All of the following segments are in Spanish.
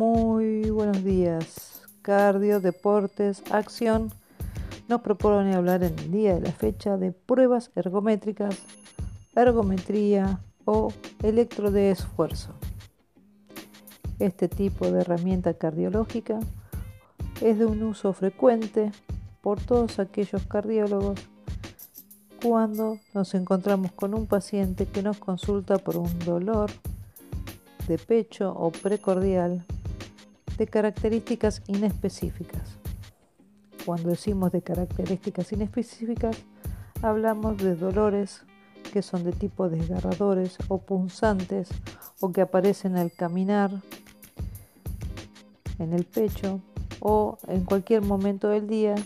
Muy buenos días. Cardio, deportes, acción. Nos propone hablar en el día de la fecha de pruebas ergométricas, ergometría o electro de esfuerzo. Este tipo de herramienta cardiológica es de un uso frecuente por todos aquellos cardiólogos cuando nos encontramos con un paciente que nos consulta por un dolor de pecho o precordial de características inespecíficas. Cuando decimos de características inespecíficas, hablamos de dolores que son de tipo desgarradores o punzantes o que aparecen al caminar en el pecho o en cualquier momento del día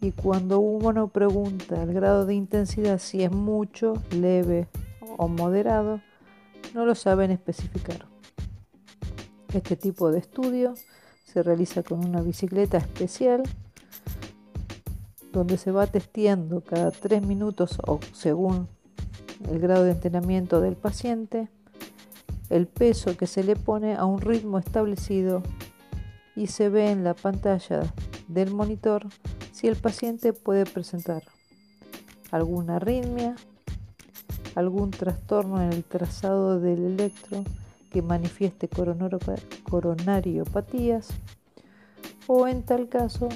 y cuando uno pregunta el grado de intensidad si es mucho, leve o moderado, no lo saben especificar. Este tipo de estudio se realiza con una bicicleta especial donde se va testeando cada tres minutos o según el grado de entrenamiento del paciente, el peso que se le pone a un ritmo establecido y se ve en la pantalla del monitor si el paciente puede presentar alguna arritmia, algún trastorno en el trazado del electro que manifieste coronariopatías o en tal caso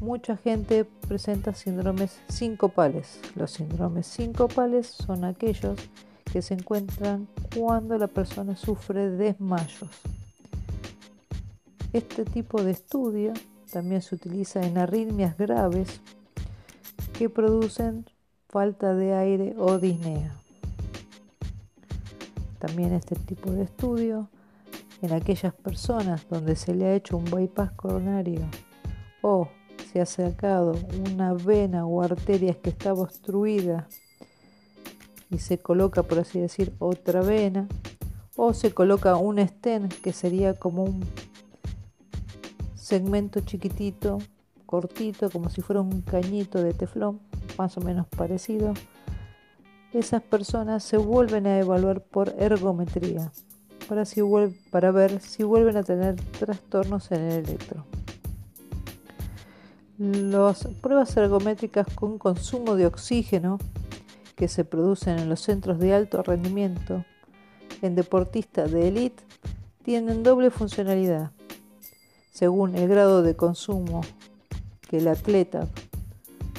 mucha gente presenta síndromes sincopales. Los síndromes sincopales son aquellos que se encuentran cuando la persona sufre desmayos. Este tipo de estudio también se utiliza en arritmias graves que producen falta de aire o disnea. También este tipo de estudio en aquellas personas donde se le ha hecho un bypass coronario o se ha sacado una vena o arteria que estaba obstruida y se coloca, por así decir, otra vena, o se coloca un stent que sería como un segmento chiquitito, cortito, como si fuera un cañito de teflón, más o menos parecido, esas personas se vuelven a evaluar por ergometría para, ver si vuelven a tener trastornos en el electro. Las pruebas ergométricas con consumo de oxígeno que se producen en los centros de alto rendimiento en deportistas de élite tienen doble funcionalidad según el grado de consumo que el atleta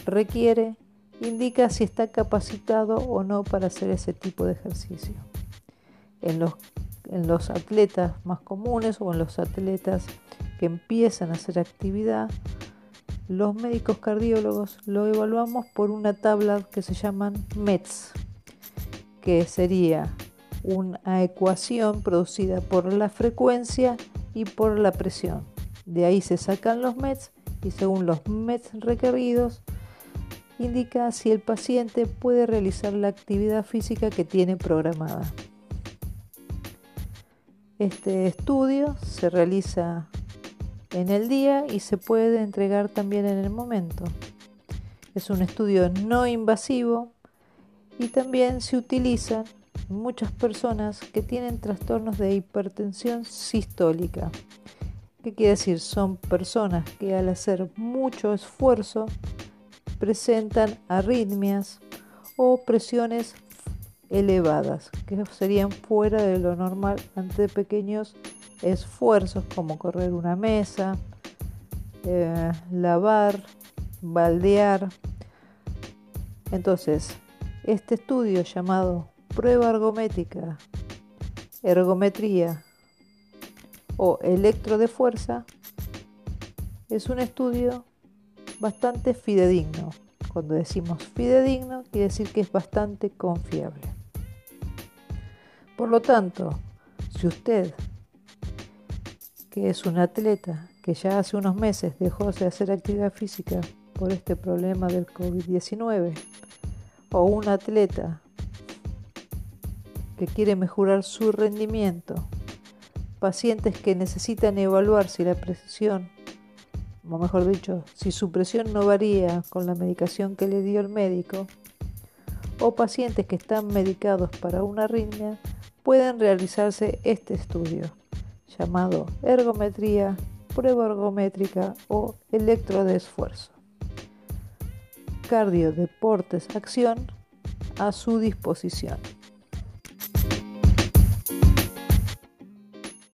requiere, indica si está capacitado o no para hacer ese tipo de ejercicio. En los, en los atletas más comunes o en los atletas que empiezan a hacer actividad, los médicos cardiólogos lo evaluamos por una tabla que se llaman METS, que sería una ecuación producida por la frecuencia y por la presión. De ahí se sacan los METs y según los METs requeridos indica si el paciente puede realizar la actividad física que tiene programada. Este estudio se realiza en el día y se puede entregar también en el momento. Es un estudio no invasivo y también se utiliza en muchas personas que tienen trastornos de hipertensión sistólica. ¿Qué quiere decir? Son personas que al hacer mucho esfuerzo presentan arritmias o presiones elevadas, que serían fuera de lo normal ante pequeños esfuerzos como correr una mesa, eh, lavar, baldear. Entonces, este estudio llamado prueba ergométrica, ergometría o electro de fuerza es un estudio bastante fidedigno. Cuando decimos fidedigno, quiere decir que es bastante confiable. Por lo tanto, si usted, que es un atleta que ya hace unos meses dejó de hacer actividad física por este problema del COVID-19, o un atleta que quiere mejorar su rendimiento pacientes que necesitan evaluar si la presión, o mejor dicho, si su presión no varía con la medicación que le dio el médico, o pacientes que están medicados para una arritmia, pueden realizarse este estudio, llamado ergometría, prueba ergométrica o electro de esfuerzo. Cardio, deportes, acción a su disposición.